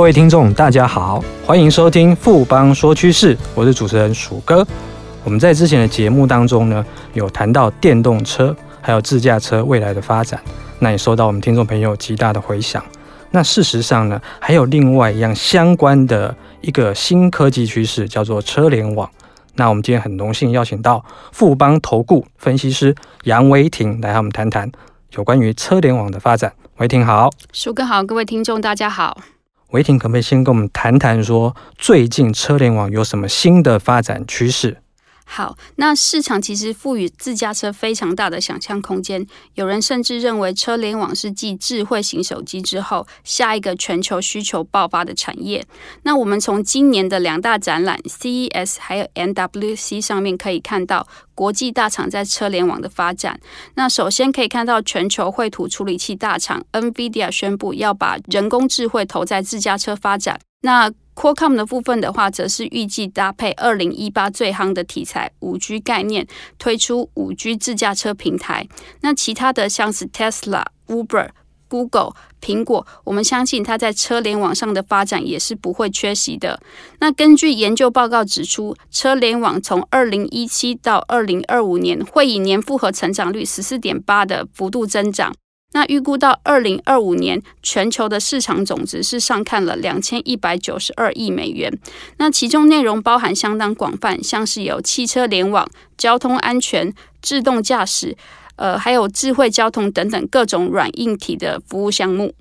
各位听众，大家好，欢迎收听富邦说趋势，我是主持人鼠哥。我们在之前的节目当中呢，有谈到电动车还有自驾车未来的发展，那也受到我们听众朋友极大的回响。那事实上呢，还有另外一样相关的一个新科技趋势，叫做车联网。那我们今天很荣幸邀请到富邦投顾分析师杨维婷来和我们谈谈有关于车联网的发展。维婷好，鼠哥好，各位听众大家好。维婷可不可以先跟我们谈谈说，最近车联网有什么新的发展趋势？好，那市场其实赋予自驾车非常大的想象空间，有人甚至认为车联网是继智慧型手机之后下一个全球需求爆发的产业。那我们从今年的两大展览 CES 还有 NWC 上面可以看到国际大厂在车联网的发展。那首先可以看到全球绘图处理器大厂 NVIDIA 宣布要把人工智慧投在自驾车发展。那 Qualcomm 的部分的话，则是预计搭配二零一八最夯的题材五 G 概念，推出五 G 自驾车平台。那其他的像是 Tesla、Uber、Google、苹果，我们相信它在车联网上的发展也是不会缺席的。那根据研究报告指出，车联网从二零一七到二零二五年会以年复合成长率十四点八的幅度增长。那预估到二零二五年，全球的市场总值是上看了两千一百九十二亿美元。那其中内容包含相当广泛，像是有汽车联网、交通安全、自动驾驶，呃，还有智慧交通等等各种软硬体的服务项目。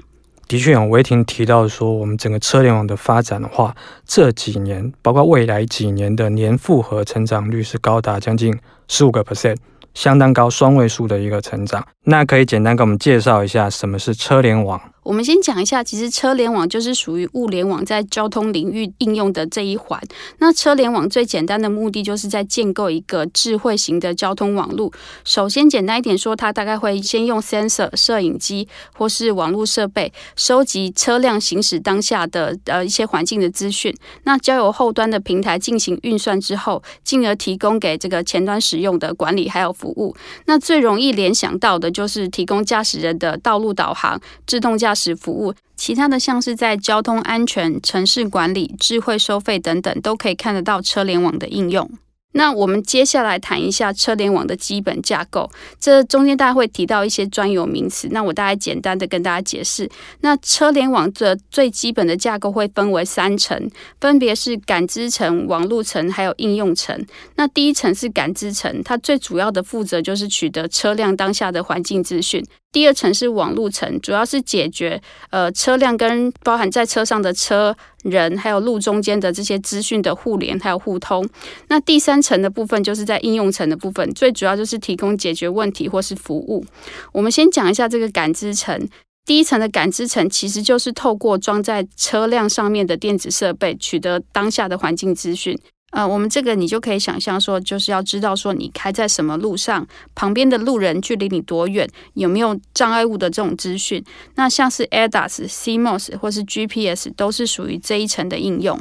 的确，有维婷提到说，我们整个车联网的发展的话，这几年包括未来几年的年复合成长率是高达将近十五个 percent。相当高，双位数的一个成长。那可以简单给我们介绍一下什么是车联网？我们先讲一下，其实车联网就是属于物联网在交通领域应用的这一环。那车联网最简单的目的就是在建构一个智慧型的交通网络。首先简单一点说，它大概会先用 sensor 摄影机或是网络设备收集车辆行驶当下的呃一些环境的资讯，那交由后端的平台进行运算之后，进而提供给这个前端使用的管理还有服务。那最容易联想到的就是提供驾驶人的道路导航、自动驾驶。服务，其他的像是在交通安全、城市管理、智慧收费等等，都可以看得到车联网的应用。那我们接下来谈一下车联网的基本架构，这中间大家会提到一些专有名词，那我大概简单的跟大家解释。那车联网的最基本的架构会分为三层，分别是感知层、网络层还有应用层。那第一层是感知层，它最主要的负责就是取得车辆当下的环境资讯。第二层是网络层，主要是解决呃车辆跟包含在车上的车人还有路中间的这些资讯的互联还有互通。那第三层的部分就是在应用层的部分，最主要就是提供解决问题或是服务。我们先讲一下这个感知层，第一层的感知层其实就是透过装在车辆上面的电子设备，取得当下的环境资讯。呃，我们这个你就可以想象说，就是要知道说你开在什么路上，旁边的路人距离你多远，有没有障碍物的这种资讯。那像是 ADAS、CMOS 或是 GPS 都是属于这一层的应用。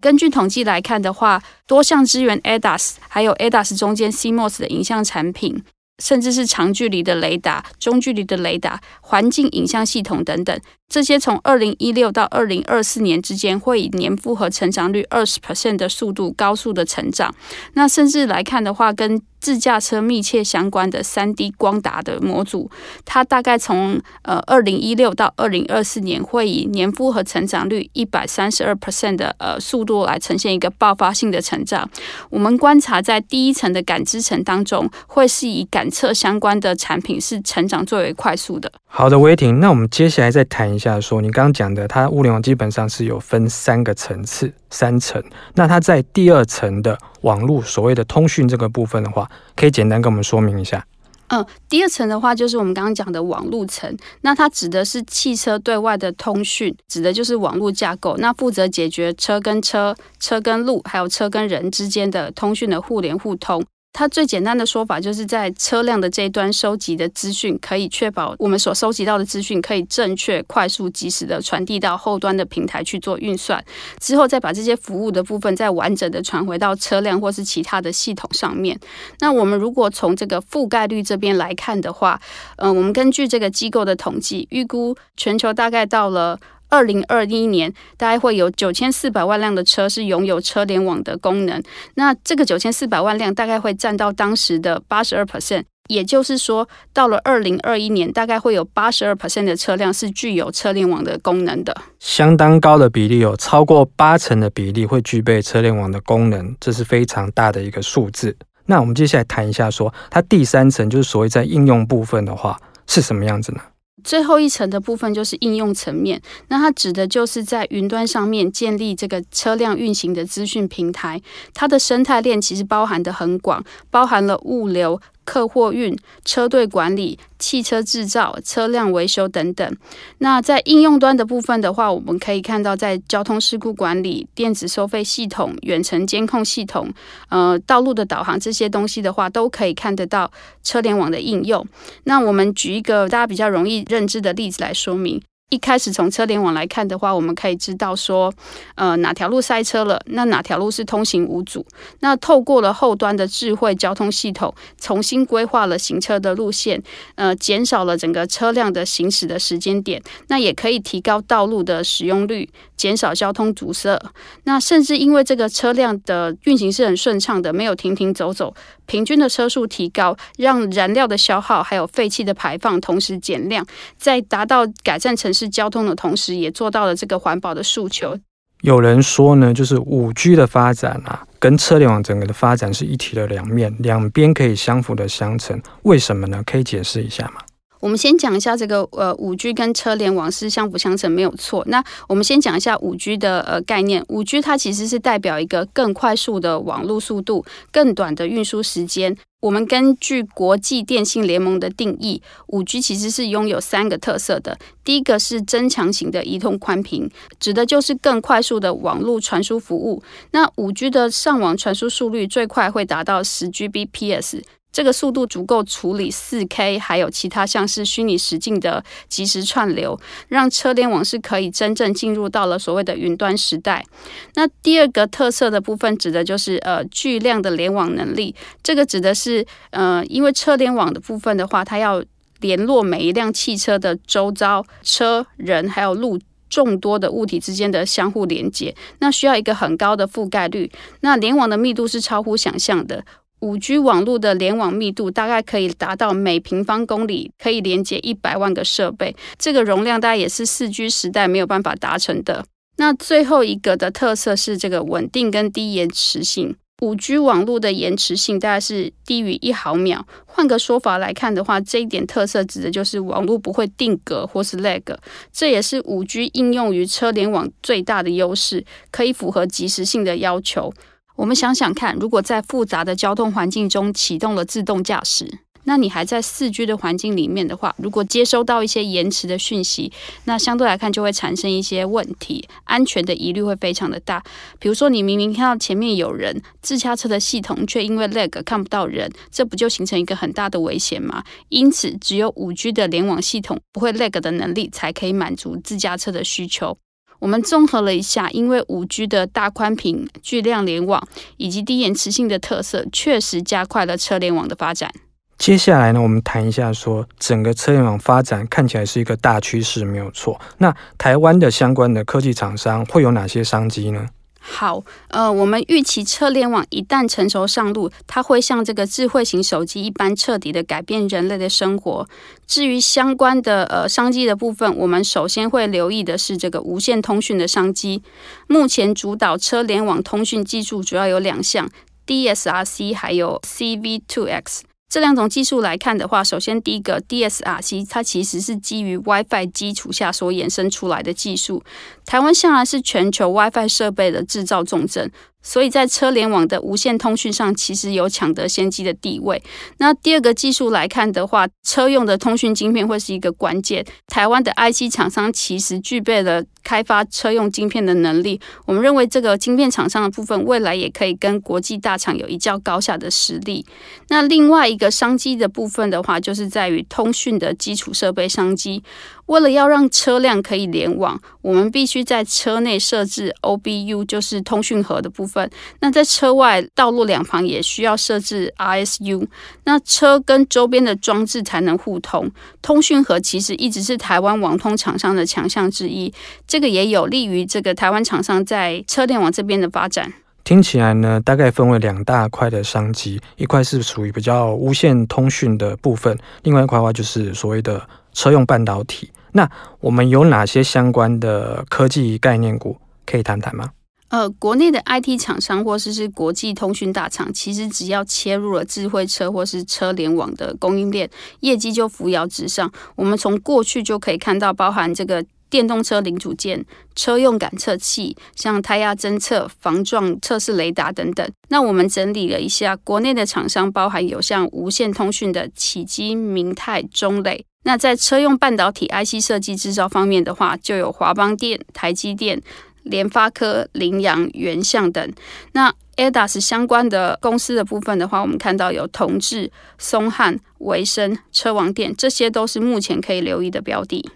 根据统计来看的话，多项支援 ADAS，还有 ADAS 中间 CMOS 的影像产品。甚至是长距离的雷达、中距离的雷达、环境影像系统等等，这些从二零一六到二零二四年之间，会以年复合成长率二十 percent 的速度高速的成长。那甚至来看的话，跟自驾车密切相关的三 D 光达的模组，它大概从呃二零一六到二零二四年会以年复合成长率一百三十二 percent 的呃速度来呈现一个爆发性的成长。我们观察在第一层的感知层当中，会是以感测相关的产品是成长最为快速的。好的，维婷，那我们接下来再谈一下，说你刚刚讲的，它物联网基本上是有分三个层次。三层，那它在第二层的网络，所谓的通讯这个部分的话，可以简单跟我们说明一下。嗯，第二层的话就是我们刚刚讲的网络层，那它指的是汽车对外的通讯，指的就是网络架构，那负责解决车跟车、车跟路，还有车跟人之间的通讯的互联互通。它最简单的说法，就是在车辆的这一端收集的资讯，可以确保我们所收集到的资讯可以正确、快速、及时的传递到后端的平台去做运算，之后再把这些服务的部分再完整的传回到车辆或是其他的系统上面。那我们如果从这个覆盖率这边来看的话，嗯、我们根据这个机构的统计，预估全球大概到了。二零二一年大概会有九千四百万辆的车是拥有车联网的功能。那这个九千四百万辆大概会占到当时的八十二 percent。也就是说，到了二零二一年，大概会有八十二 percent 的车辆是具有车联网的功能的，相当高的比例，有超过八成的比例会具备车联网的功能，这是非常大的一个数字。那我们接下来谈一下说，说它第三层就是所谓在应用部分的话是什么样子呢？最后一层的部分就是应用层面，那它指的就是在云端上面建立这个车辆运行的资讯平台，它的生态链其实包含的很广，包含了物流。客货运、车队管理、汽车制造、车辆维修等等。那在应用端的部分的话，我们可以看到，在交通事故管理、电子收费系统、远程监控系统、呃，道路的导航这些东西的话，都可以看得到车联网的应用。那我们举一个大家比较容易认知的例子来说明。一开始从车联网来看的话，我们可以知道说，呃，哪条路塞车了，那哪条路是通行无阻。那透过了后端的智慧交通系统，重新规划了行车的路线，呃，减少了整个车辆的行驶的时间点，那也可以提高道路的使用率，减少交通阻塞。那甚至因为这个车辆的运行是很顺畅的，没有停停走走。平均的车速提高，让燃料的消耗还有废气的排放同时减量，在达到改善城市交通的同时，也做到了这个环保的诉求。有人说呢，就是五 G 的发展啊，跟车联网整个的发展是一体的两面，两边可以相辅的相成。为什么呢？可以解释一下吗？我们先讲一下这个呃，五 G 跟车联网是相辅相成，没有错。那我们先讲一下五 G 的呃概念。五 G 它其实是代表一个更快速的网络速度，更短的运输时间。我们根据国际电信联盟的定义，五 G 其实是拥有三个特色的。第一个是增强型的移动宽频，指的就是更快速的网络传输服务。那五 G 的上网传输速率最快会达到十 Gbps。这个速度足够处理四 K，还有其他像是虚拟实境的即时串流，让车联网是可以真正进入到了所谓的云端时代。那第二个特色的部分，指的就是呃巨量的联网能力。这个指的是呃，因为车联网的部分的话，它要联络每一辆汽车的周遭车、人还有路众多的物体之间的相互连接，那需要一个很高的覆盖率。那联网的密度是超乎想象的。五 G 网络的联网密度大概可以达到每平方公里可以连接一百万个设备，这个容量大概也是四 G 时代没有办法达成的。那最后一个的特色是这个稳定跟低延迟性。五 G 网络的延迟性大概是低于一毫秒。换个说法来看的话，这一点特色指的就是网络不会定格或是 lag，这也是五 G 应用于车联网最大的优势，可以符合即时性的要求。我们想想看，如果在复杂的交通环境中启动了自动驾驶，那你还在四 G 的环境里面的话，如果接收到一些延迟的讯息，那相对来看就会产生一些问题，安全的疑虑会非常的大。比如说，你明明看到前面有人，自驾车的系统却因为 lag 看不到人，这不就形成一个很大的危险吗？因此，只有五 G 的联网系统不会 lag 的能力，才可以满足自驾车的需求。我们综合了一下，因为五 G 的大宽屏、巨量联网以及低延迟性的特色，确实加快了车联网的发展。接下来呢，我们谈一下说，整个车联网发展看起来是一个大趋势，没有错。那台湾的相关的科技厂商会有哪些商机呢？好，呃，我们预期车联网一旦成熟上路，它会像这个智慧型手机一般彻底的改变人类的生活。至于相关的呃商机的部分，我们首先会留意的是这个无线通讯的商机。目前主导车联网通讯技术主要有两项，DSRC 还有 CV2X。这两种技术来看的话，首先第一个 DSRC，它其实是基于 WiFi 基础下所衍生出来的技术。台湾向来是全球 WiFi 设备的制造重镇。所以在车联网的无线通讯上，其实有抢得先机的地位。那第二个技术来看的话，车用的通讯晶片会是一个关键。台湾的 IC 厂商其实具备了开发车用晶片的能力。我们认为这个晶片厂商的部分，未来也可以跟国际大厂有一较高下的实力。那另外一个商机的部分的话，就是在于通讯的基础设备商机。为了要让车辆可以联网，我们必须在车内设置 OBU，就是通讯盒的部分。分。那在车外道路两旁也需要设置 RSU，那车跟周边的装置才能互通。通讯盒其实一直是台湾网通厂商的强项之一，这个也有利于这个台湾厂商在车联网这边的发展。听起来呢，大概分为两大块的商机，一块是属于比较无线通讯的部分，另外一块的话就是所谓的车用半导体。那我们有哪些相关的科技概念股可以谈谈吗？呃，国内的 IT 厂商或是是国际通讯大厂，其实只要切入了智慧车或是车联网的供应链，业绩就扶摇直上。我们从过去就可以看到，包含这个电动车零组件、车用感测器，像胎压侦测、防撞测试雷达等等。那我们整理了一下，国内的厂商包含有像无线通讯的启基、明泰、中磊。那在车用半导体 IC 设计制造方面的话，就有华邦电、台积电、联发科、羚羊、原相等。那 ADAS 相关的公司的部分的话，我们看到有同志、松汉、维生、车王店，这些都是目前可以留意的标的。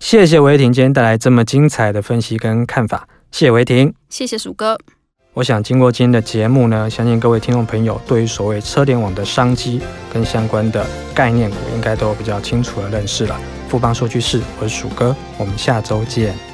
谢谢维婷今天带来这么精彩的分析跟看法，谢谢维婷，谢谢鼠哥。我想经过今天的节目呢，相信各位听众朋友对于所谓车联网的商机跟相关的概念股，应该都有比较清楚的认识了。富邦说趋势，我是鼠哥，我们下周见。